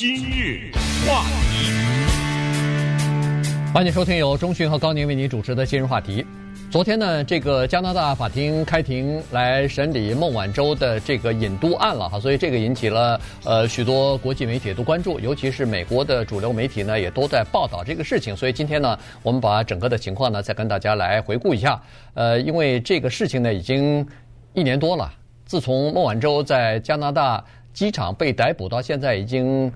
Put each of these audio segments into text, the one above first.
今日话题，欢迎收听由中讯和高宁为您主持的今日话题。昨天呢，这个加拿大法庭开庭来审理孟晚舟的这个引渡案了哈，所以这个引起了呃许多国际媒体都关注，尤其是美国的主流媒体呢也都在报道这个事情。所以今天呢，我们把整个的情况呢再跟大家来回顾一下。呃，因为这个事情呢已经一年多了，自从孟晚舟在加拿大机场被逮捕到现在，已经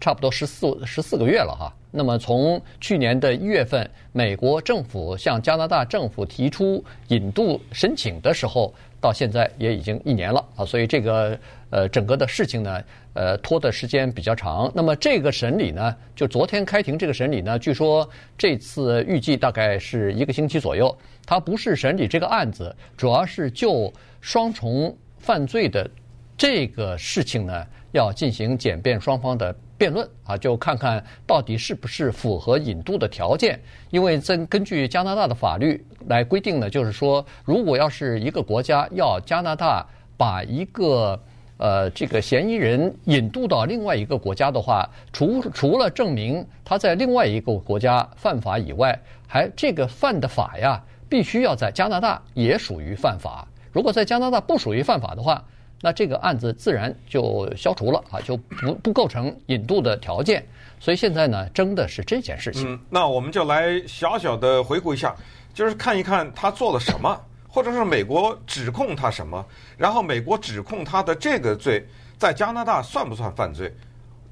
差不多十四十四个月了哈。那么从去年的一月份，美国政府向加拿大政府提出引渡申请的时候，到现在也已经一年了啊，所以这个呃整个的事情呢，呃拖的时间比较长。那么这个审理呢，就昨天开庭这个审理呢，据说这次预计大概是一个星期左右。它不是审理这个案子，主要是就双重犯罪的这个事情呢，要进行检辩双方的。辩论啊，就看看到底是不是符合引渡的条件。因为根根据加拿大的法律来规定呢，就是说，如果要是一个国家要加拿大把一个呃这个嫌疑人引渡到另外一个国家的话，除除了证明他在另外一个国家犯法以外，还这个犯的法呀，必须要在加拿大也属于犯法。如果在加拿大不属于犯法的话，那这个案子自然就消除了啊，就不不构成引渡的条件。所以现在呢，争的是这件事情。嗯，那我们就来小小的回顾一下，就是看一看他做了什么，或者是美国指控他什么，然后美国指控他的这个罪在加拿大算不算犯罪？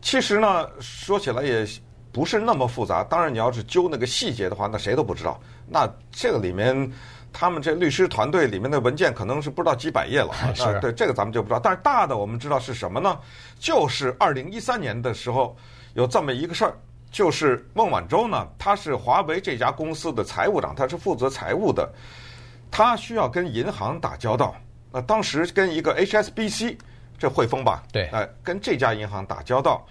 其实呢，说起来也不是那么复杂。当然，你要是揪那个细节的话，那谁都不知道。那这个里面。他们这律师团队里面的文件可能是不知道几百页了 啊，那对这个咱们就不知道。但是大的我们知道是什么呢？就是二零一三年的时候有这么一个事儿，就是孟晚舟呢，他是华为这家公司的财务长，他是负责财务的，他需要跟银行打交道。那当时跟一个 HSBC，这汇丰吧，对，哎，跟这家银行打交道，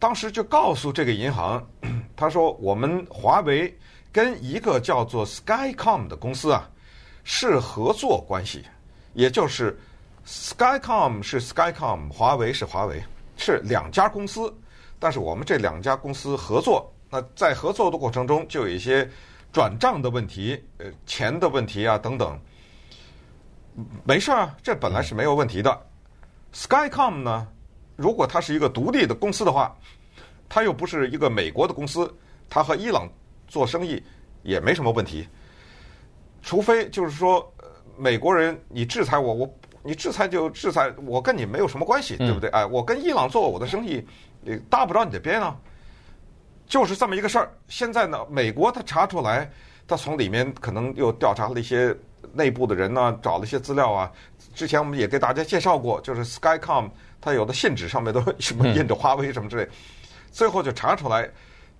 当时就告诉这个银行，他说我们华为跟一个叫做 Skycom 的公司啊。是合作关系，也就是 Skycom 是 Skycom，华为是华为，是两家公司。但是我们这两家公司合作，那在合作的过程中就有一些转账的问题，呃，钱的问题啊等等。没事啊，这本来是没有问题的。Skycom 呢，如果它是一个独立的公司的话，它又不是一个美国的公司，它和伊朗做生意也没什么问题。除非就是说，美国人你制裁我，我你制裁就制裁，我跟你没有什么关系，对不对？哎，我跟伊朗做我的生意，你搭不着你的边啊，就是这么一个事儿。现在呢，美国他查出来，他从里面可能又调查了一些内部的人呢，找了一些资料啊。之前我们也给大家介绍过，就是 Skycom，它有的信纸上面都什么印着华为什么之类，最后就查出来。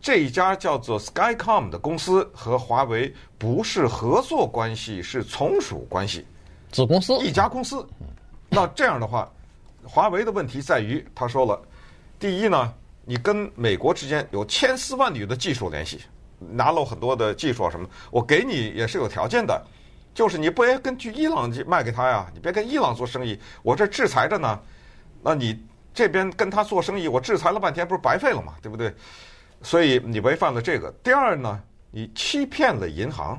这一家叫做 Skycom 的公司和华为不是合作关系，是从属关系，子公司一家公司。那这样的话，华为的问题在于，他说了，第一呢，你跟美国之间有千丝万缕的技术联系，拿了很多的技术啊什么，我给你也是有条件的，就是你不要跟去伊朗卖给他呀，你别跟伊朗做生意，我这制裁着呢，那你这边跟他做生意，我制裁了半天，不是白费了吗？对不对？所以你违反了这个。第二呢，你欺骗了银行，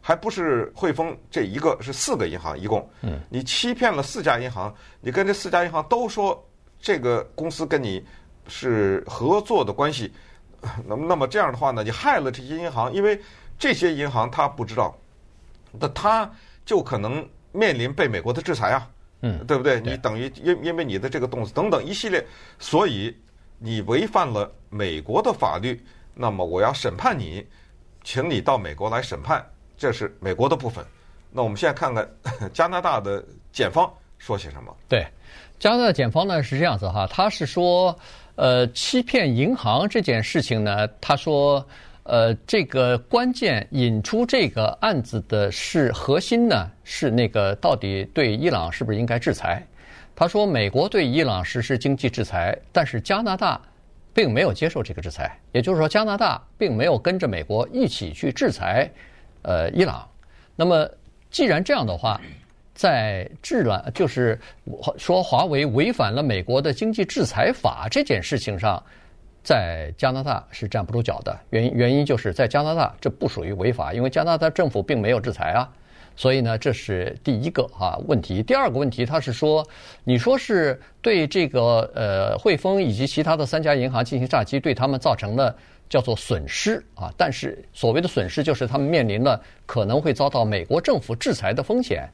还不是汇丰这一个，是四个银行一共。嗯。你欺骗了四家银行，你跟这四家银行都说这个公司跟你是合作的关系。那么，那么这样的话呢，你害了这些银行，因为这些银行他不知道，那他就可能面临被美国的制裁啊。嗯。对不对？你等于因因为你的这个动作等等一系列，所以。你违反了美国的法律，那么我要审判你，请你到美国来审判，这是美国的部分。那我们现在看看 加拿大的检方说些什么？对，加拿大的检方呢是这样子哈，他是说，呃，欺骗银行这件事情呢，他说，呃，这个关键引出这个案子的是核心呢，是那个到底对伊朗是不是应该制裁？他说：“美国对伊朗实施经济制裁，但是加拿大并没有接受这个制裁。也就是说，加拿大并没有跟着美国一起去制裁，呃，伊朗。那么，既然这样的话，在制了就是说华为违反了美国的经济制裁法这件事情上，在加拿大是站不住脚的。原因原因就是在加拿大这不属于违法，因为加拿大政府并没有制裁啊。所以呢，这是第一个啊问题。第二个问题，他是说，你说是对这个呃汇丰以及其他的三家银行进行诈欺，对他们造成了叫做损失啊。但是所谓的损失，就是他们面临了可能会遭到美国政府制裁的风险。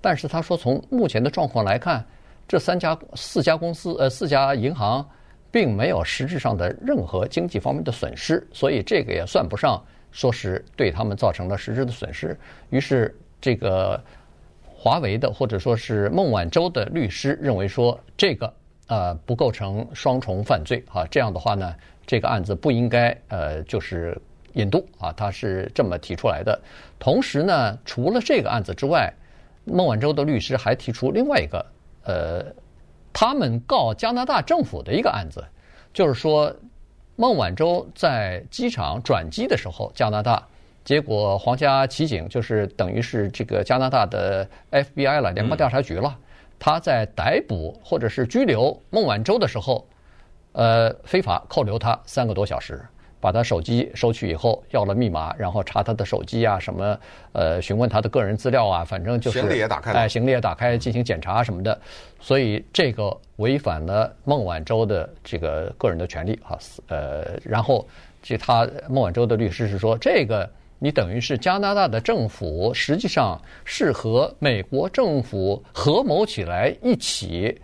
但是他说，从目前的状况来看，这三家四家公司呃四家银行并没有实质上的任何经济方面的损失，所以这个也算不上说是对他们造成了实质的损失。于是。这个华为的或者说是孟晚舟的律师认为说，这个呃不构成双重犯罪啊，这样的话呢，这个案子不应该呃就是引渡啊，他是这么提出来的。同时呢，除了这个案子之外，孟晚舟的律师还提出另外一个呃，他们告加拿大政府的一个案子，就是说孟晚舟在机场转机的时候，加拿大。结果，皇家骑警就是等于是这个加拿大的 FBI 了，联邦调查局了。他在逮捕或者是拘留孟晚舟的时候，呃，非法扣留他三个多小时，把他手机收取以后，要了密码，然后查他的手机啊，什么呃，询问他的个人资料啊，反正就是行李也打开了，哎，行李也打开进行检查什么的。所以这个违反了孟晚舟的这个个人的权利啊，呃，然后这他孟晚舟的律师是说这个。你等于是加拿大的政府，实际上是和美国政府合谋起来，一起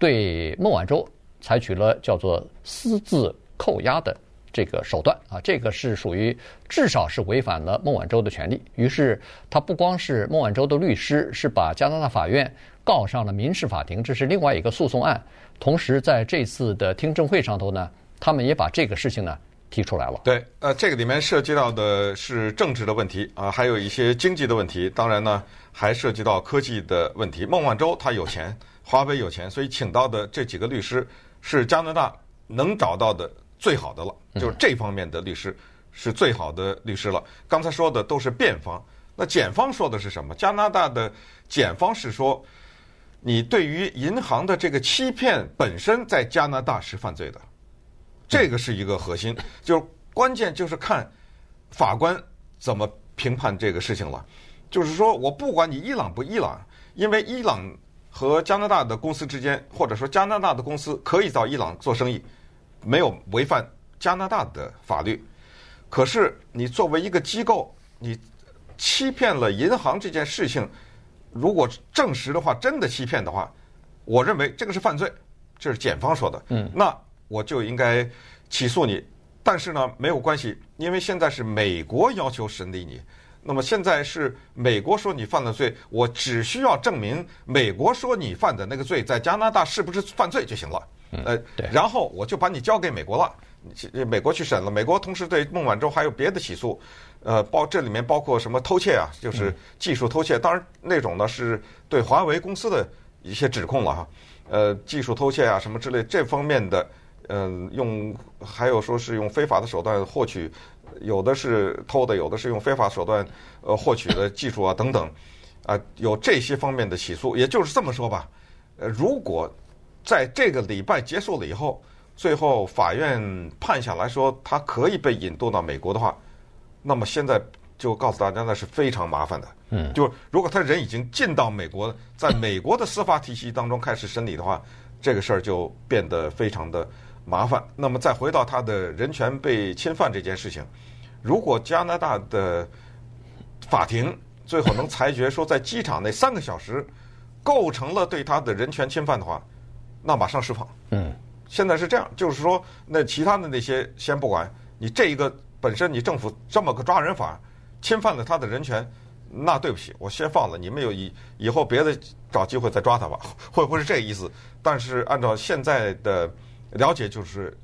对孟晚舟采取了叫做私自扣押的这个手段啊，这个是属于至少是违反了孟晚舟的权利。于是他不光是孟晚舟的律师是把加拿大法院告上了民事法庭，这是另外一个诉讼案。同时在这次的听证会上头呢，他们也把这个事情呢。提出来了。对，呃，这个里面涉及到的是政治的问题啊，还有一些经济的问题，当然呢，还涉及到科技的问题。孟晚舟他有钱，华为有钱，所以请到的这几个律师是加拿大能找到的最好的了，就是这方面的律师是最好的律师了。刚才说的都是辩方，那检方说的是什么？加拿大的检方是说，你对于银行的这个欺骗本身在加拿大是犯罪的。这个是一个核心，就是关键就是看法官怎么评判这个事情了。就是说我不管你伊朗不伊朗，因为伊朗和加拿大的公司之间，或者说加拿大的公司可以到伊朗做生意，没有违反加拿大的法律。可是你作为一个机构，你欺骗了银行这件事情，如果证实的话，真的欺骗的话，我认为这个是犯罪，这是检方说的。嗯，那。我就应该起诉你，但是呢，没有关系，因为现在是美国要求审理你。那么现在是美国说你犯了罪，我只需要证明美国说你犯的那个罪在加拿大是不是犯罪就行了。呃，对，然后我就把你交给美国了，美国去审了。美国同时对孟晚舟还有别的起诉，呃，包这里面包括什么偷窃啊，就是技术偷窃。当然那种呢是对华为公司的一些指控了哈，呃，技术偷窃啊什么之类这方面的。嗯，用还有说是用非法的手段获取，有的是偷的，有的是用非法手段呃获取的技术啊等等，啊有这些方面的起诉，也就是这么说吧，呃如果在这个礼拜结束了以后，最后法院判下来说他可以被引渡到美国的话，那么现在就告诉大家那是非常麻烦的，嗯，就如果他人已经进到美国，在美国的司法体系当中开始审理的话，这个事儿就变得非常的。麻烦。那么再回到他的人权被侵犯这件事情，如果加拿大的法庭最后能裁决说在机场那三个小时构成了对他的人权侵犯的话，那马上释放。嗯，现在是这样，就是说那其他的那些先不管，你这一个本身你政府这么个抓人法侵犯了他的人权，那对不起，我先放了，你们有以以后别的找机会再抓他吧，会不会是这个意思？但是按照现在的。了解就是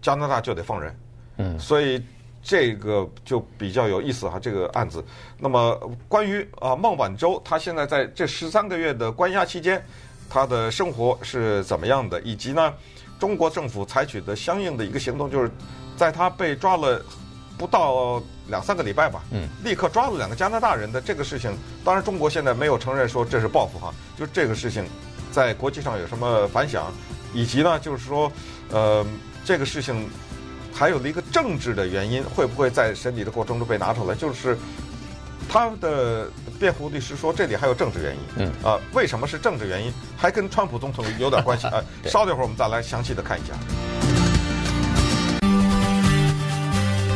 加拿大就得放人，嗯，所以这个就比较有意思哈，这个案子。那么关于啊孟晚舟，她现在在这十三个月的关押期间，她的生活是怎么样的？以及呢，中国政府采取的相应的一个行动，就是在她被抓了不到两三个礼拜吧，嗯，立刻抓了两个加拿大人的这个事情。当然，中国现在没有承认说这是报复哈，就这个事情在国际上有什么反响？以及呢，就是说，呃，这个事情还有一个政治的原因，会不会在审理的过程中被拿出来？就是他的辩护律师说，这里还有政治原因。嗯啊，为什么是政治原因？还跟川普总统有点关系啊？稍等一会儿我们再来详细的看一下。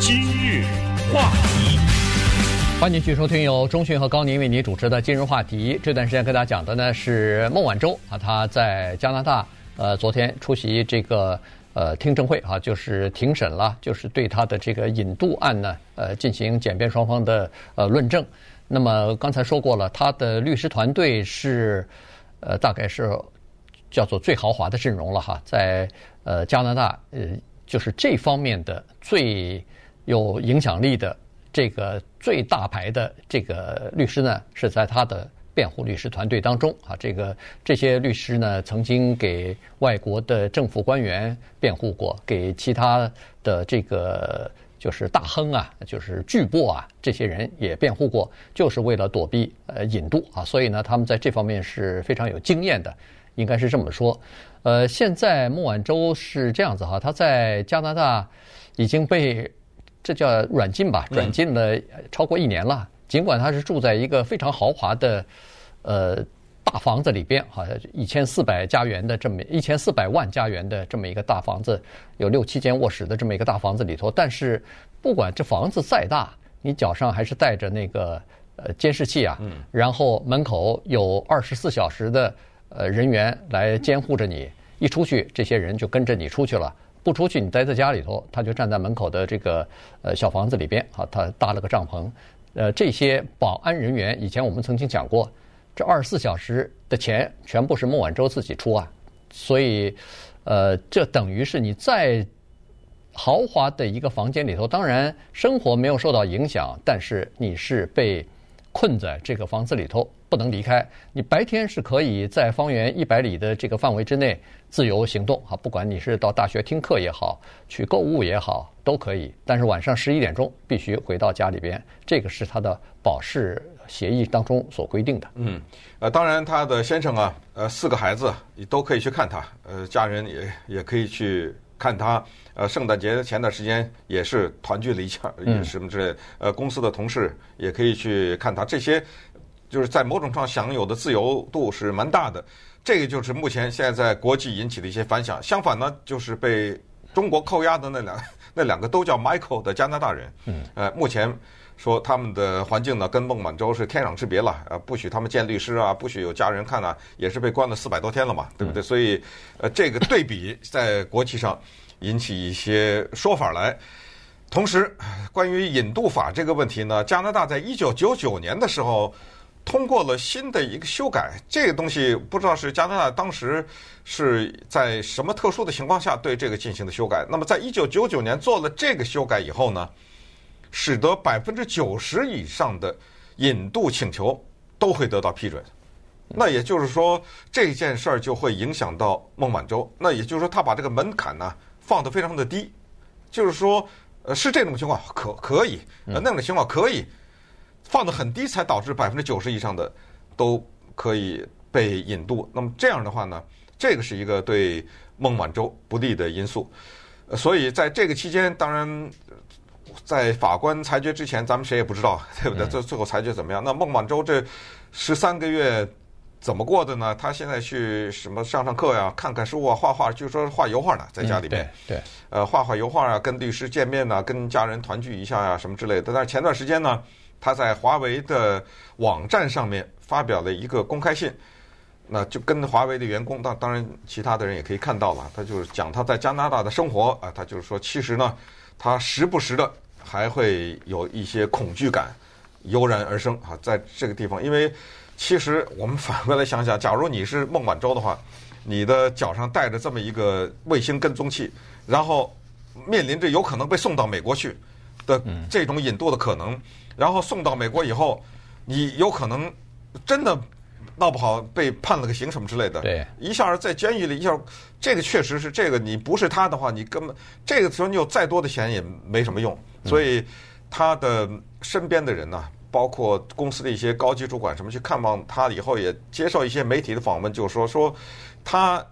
今日话题，欢迎继续收听由中讯和高宁为您主持的《今日话题》。这段时间跟大家讲的呢是孟晚舟啊，她在加拿大呃昨天出席这个。呃，听证会啊，就是庭审了，就是对他的这个引渡案呢，呃，进行检辩双方的呃论证。那么刚才说过了，他的律师团队是呃，大概是叫做最豪华的阵容了哈，在呃加拿大呃，就是这方面的最有影响力的这个最大牌的这个律师呢，是在他的。辩护律师团队当中啊，这个这些律师呢，曾经给外国的政府官员辩护过，给其他的这个就是大亨啊，就是巨擘啊，这些人也辩护过，就是为了躲避呃引渡啊，所以呢，他们在这方面是非常有经验的，应该是这么说。呃，现在孟晚舟是这样子哈，他在加拿大已经被这叫软禁吧，软禁了超过一年了。尽管他是住在一个非常豪华的，呃，大房子里边，好像一千四百加元的这么一千四百万加元的这么一个大房子，有六七间卧室的这么一个大房子里头，但是不管这房子再大，你脚上还是带着那个呃监视器啊，然后门口有二十四小时的呃人员来监护着你，一出去这些人就跟着你出去了，不出去你待在家里头，他就站在门口的这个呃小房子里边，啊，他搭了个帐篷。呃，这些保安人员以前我们曾经讲过，这二十四小时的钱全部是孟晚舟自己出啊，所以，呃，这等于是你在豪华的一个房间里头，当然生活没有受到影响，但是你是被困在这个房子里头不能离开。你白天是可以在方圆一百里的这个范围之内自由行动啊，不管你是到大学听课也好，去购物也好。都可以，但是晚上十一点钟必须回到家里边，这个是他的保释协议当中所规定的。嗯，呃，当然他的先生啊，呃，四个孩子也都可以去看他，呃，家人也也可以去看他。呃，圣诞节前段时间也是团聚了一下，也什么之类。呃，公司的同事也可以去看他，这些就是在某种上享有的自由度是蛮大的。这个就是目前现在在国际引起的一些反响。相反呢，就是被中国扣押的那两。那两个都叫 Michael 的加拿大人，嗯，呃，目前说他们的环境呢跟孟晚舟是天壤之别了，呃，不许他们见律师啊，不许有家人看啊，也是被关了四百多天了嘛，对不对？所以，呃，这个对比在国际上引起一些说法来。同时，关于引渡法这个问题呢，加拿大在一九九九年的时候。通过了新的一个修改，这个东西不知道是加拿大当时是在什么特殊的情况下对这个进行的修改。那么，在一九九九年做了这个修改以后呢，使得百分之九十以上的引渡请求都会得到批准。那也就是说，这件事儿就会影响到孟晚舟。那也就是说，他把这个门槛呢放得非常的低，就是说，呃，是这种情况可可以，呃，那种情况可以。放得很低，才导致百分之九十以上的都可以被引渡。那么这样的话呢，这个是一个对孟晚舟不利的因素。所以在这个期间，当然在法官裁决之前，咱们谁也不知道，对不对？最最后裁决怎么样？那孟晚舟这十三个月怎么过的呢？他现在去什么上上课呀、看看书啊、画画，据说画油画呢，在家里边。对对。呃，画画油画啊，跟律师见面呐，跟家人团聚一下呀，什么之类的。但是前段时间呢，他在华为的网站上面发表了一个公开信，那就跟华为的员工，当当然其他的人也可以看到了。他就是讲他在加拿大的生活啊，他就是说，其实呢，他时不时的还会有一些恐惧感油然而生啊，在这个地方，因为其实我们反过来想想，假如你是孟晚舟的话，你的脚上带着这么一个卫星跟踪器，然后面临着有可能被送到美国去的这种引渡的可能。然后送到美国以后，你有可能真的闹不好被判了个刑什么之类的。对，一下在监狱里一下，这个确实是这个。你不是他的话，你根本这个时候你有再多的钱也没什么用。所以他的身边的人呢，包括公司的一些高级主管什么去看望他以后，也接受一些媒体的访问，就说说他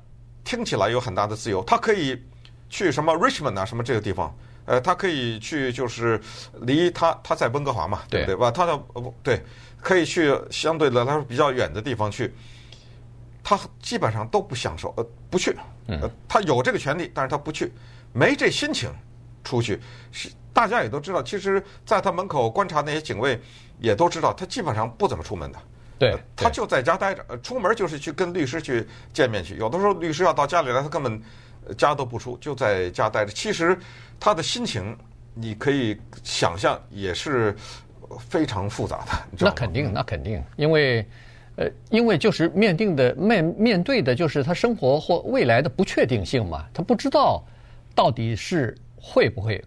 听起来有很大的自由，他可以去什么 Richmond 啊，什么这个地方，呃，他可以去，就是离他他在温哥华嘛，对不对吧？他的呃不对，可以去相对的来说比较远的地方去，他基本上都不享受，呃，不去，呃，他有这个权利，但是他不去，没这心情出去。是大家也都知道，其实在他门口观察那些警卫也都知道，他基本上不怎么出门的。对，他就在家待着，出门就是去跟律师去见面去。有的时候律师要到家里来，他根本家都不出，就在家待着。其实他的心情，你可以想象也是非常复杂的。那肯定，那肯定，因为呃，因为就是面定的面面对的就是他生活或未来的不确定性嘛，他不知道到底是会不会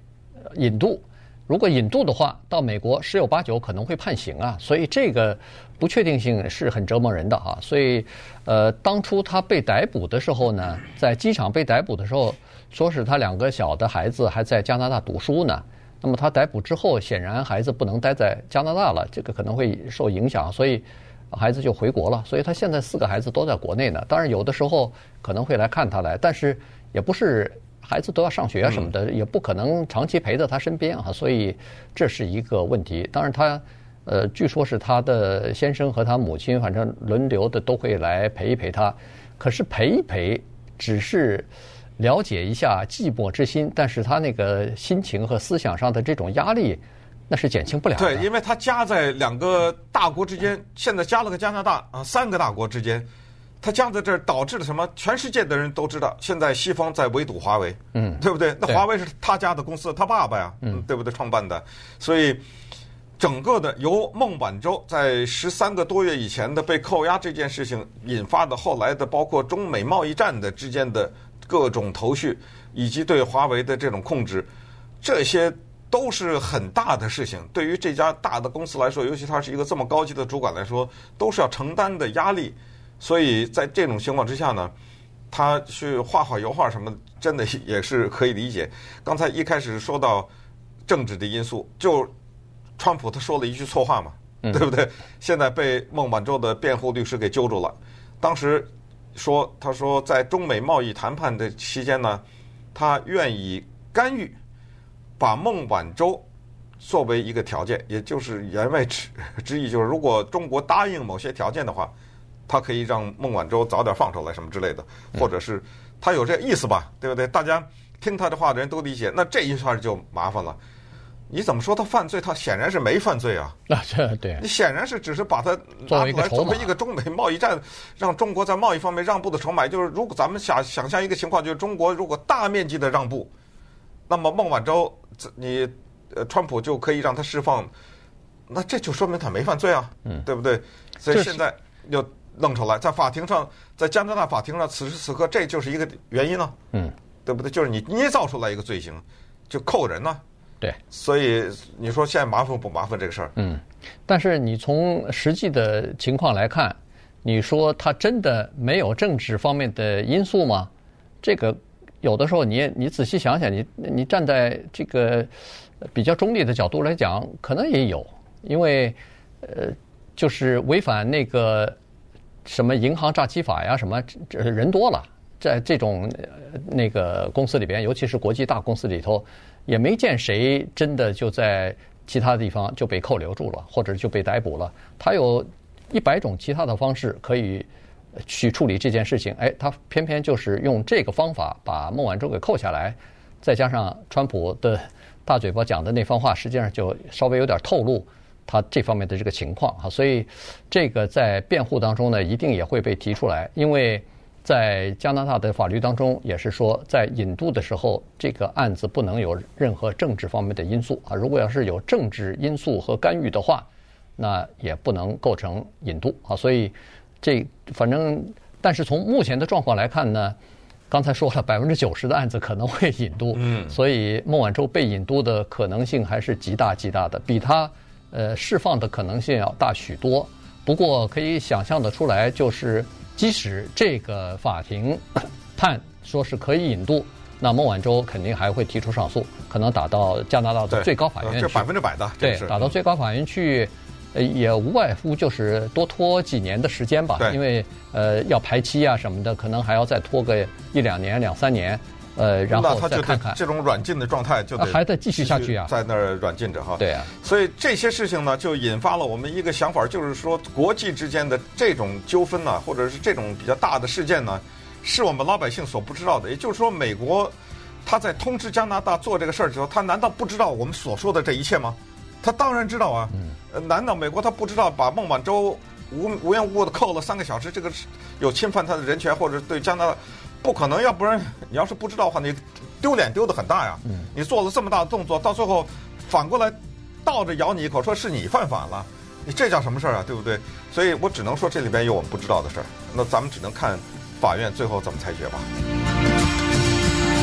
引渡。如果引渡的话，到美国十有八九可能会判刑啊，所以这个不确定性是很折磨人的哈。所以，呃，当初他被逮捕的时候呢，在机场被逮捕的时候，说是他两个小的孩子还在加拿大读书呢。那么他逮捕之后，显然孩子不能待在加拿大了，这个可能会受影响，所以孩子就回国了。所以他现在四个孩子都在国内呢。当然有的时候可能会来看他来，但是也不是。孩子都要上学啊什么的，也不可能长期陪在他身边啊，所以这是一个问题。当然，他呃，据说是他的先生和他母亲，反正轮流的都会来陪一陪他。可是陪一陪，只是了解一下寂寞之心，但是他那个心情和思想上的这种压力，那是减轻不了的。对，因为他夹在两个大国之间，现在加了个加拿大啊，三个大国之间。他夹在这儿导致了什么？全世界的人都知道，现在西方在围堵华为，嗯，对不对？那华为是他家的公司，他爸爸呀，嗯，对不对？创办的，所以整个的由孟晚舟在十三个多月以前的被扣押这件事情引发的，后来的包括中美贸易战的之间的各种头绪，以及对华为的这种控制，这些都是很大的事情。对于这家大的公司来说，尤其他是一个这么高级的主管来说，都是要承担的压力。所以在这种情况之下呢，他去画画油画什么，真的也是可以理解。刚才一开始说到政治的因素，就川普他说了一句错话嘛，对不对？现在被孟晚舟的辩护律师给揪住了。当时说，他说在中美贸易谈判的期间呢，他愿意干预，把孟晚舟作为一个条件，也就是言外之 之意，就是如果中国答应某些条件的话。他可以让孟晚舟早点放出来，什么之类的，或者是他有这意思吧，对不对？大家听他的话的人都理解。那这一下就麻烦了。你怎么说他犯罪？他显然是没犯罪啊。那这对。你显然是只是把他拿出来作为一个中美贸易战，让中国在贸易方面让步的筹码。就是如果咱们想想象一个情况，就是中国如果大面积的让步，那么孟晚舟，你呃，川普就可以让他释放，那这就说明他没犯罪啊，嗯，对不对？所以现在又。弄出来，在法庭上，在加拿大法庭上，此时此刻，这就是一个原因呢，嗯，对不对？就是你捏造出来一个罪行，就扣人呢，对。所以你说现在麻烦不麻烦这个事儿？嗯，但是你从实际的情况来看，你说他真的没有政治方面的因素吗？这个有的时候你你仔细想想，你你站在这个比较中立的角度来讲，可能也有，因为呃，就是违反那个。什么银行诈欺法呀？什么这人多了，在这种那个公司里边，尤其是国际大公司里头，也没见谁真的就在其他地方就被扣留住了，或者就被逮捕了。他有一百种其他的方式可以去处理这件事情，哎，他偏偏就是用这个方法把孟晚舟给扣下来，再加上川普的大嘴巴讲的那番话，实际上就稍微有点透露。他这方面的这个情况哈，所以这个在辩护当中呢，一定也会被提出来，因为在加拿大的法律当中也是说，在引渡的时候，这个案子不能有任何政治方面的因素啊。如果要是有政治因素和干预的话，那也不能构成引渡啊。所以这反正，但是从目前的状况来看呢，刚才说了，百分之九十的案子可能会引渡，嗯，所以孟晚舟被引渡的可能性还是极大极大的，比他。呃，释放的可能性要大许多。不过可以想象得出来，就是即使这个法庭判说是可以引渡，那孟晚舟肯定还会提出上诉，可能打到加拿大的最高法院去。这百分之百的，对，打到最高法院去，呃，也无外乎就是多拖几年的时间吧。因为呃要排期啊什么的，可能还要再拖个一两年、两三年。呃，然后那他看看。这种软禁的状态就还在继续下去啊在那儿软禁着哈。对啊，所以这些事情呢，就引发了我们一个想法，就是说国际之间的这种纠纷呢，或者是这种比较大的事件呢，是我们老百姓所不知道的。也就是说，美国他在通知加拿大做这个事儿之后，他难道不知道我们所说的这一切吗？他当然知道啊。呃，难道美国他不知道把孟晚舟无无缘无故的扣了三个小时，这个是有侵犯他的人权，或者对加拿大不可能？要不然 你要是不知道的话，你丢脸丢得很大呀。你做了这么大的动作，到最后反过来倒着咬你一口，说是你犯法了，你这叫什么事儿啊？对不对？所以我只能说这里边有我们不知道的事儿。那咱们只能看法院最后怎么裁决吧。